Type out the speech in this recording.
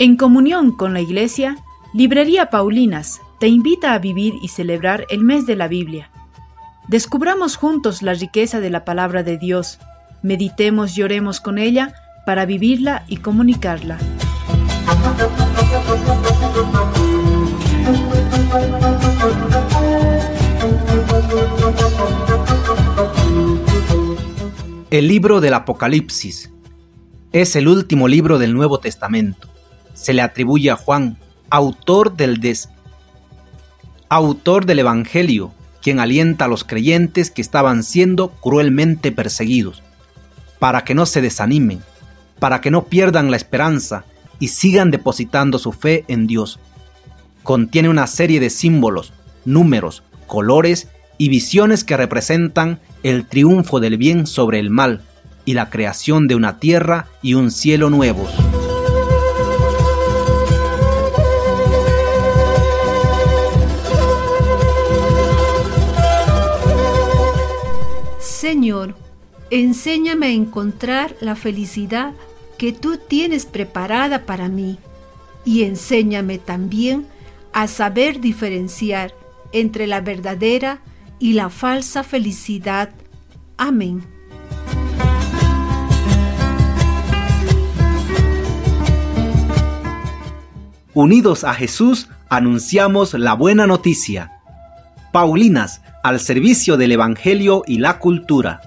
En comunión con la Iglesia, Librería Paulinas te invita a vivir y celebrar el mes de la Biblia. Descubramos juntos la riqueza de la palabra de Dios, meditemos y oremos con ella para vivirla y comunicarla. El libro del Apocalipsis es el último libro del Nuevo Testamento se le atribuye a Juan, autor del, des, autor del Evangelio, quien alienta a los creyentes que estaban siendo cruelmente perseguidos, para que no se desanimen, para que no pierdan la esperanza y sigan depositando su fe en Dios. Contiene una serie de símbolos, números, colores y visiones que representan el triunfo del bien sobre el mal y la creación de una tierra y un cielo nuevos. Señor, enséñame a encontrar la felicidad que tú tienes preparada para mí y enséñame también a saber diferenciar entre la verdadera y la falsa felicidad. Amén. Unidos a Jesús, anunciamos la buena noticia. Paulinas, al servicio del Evangelio y la cultura.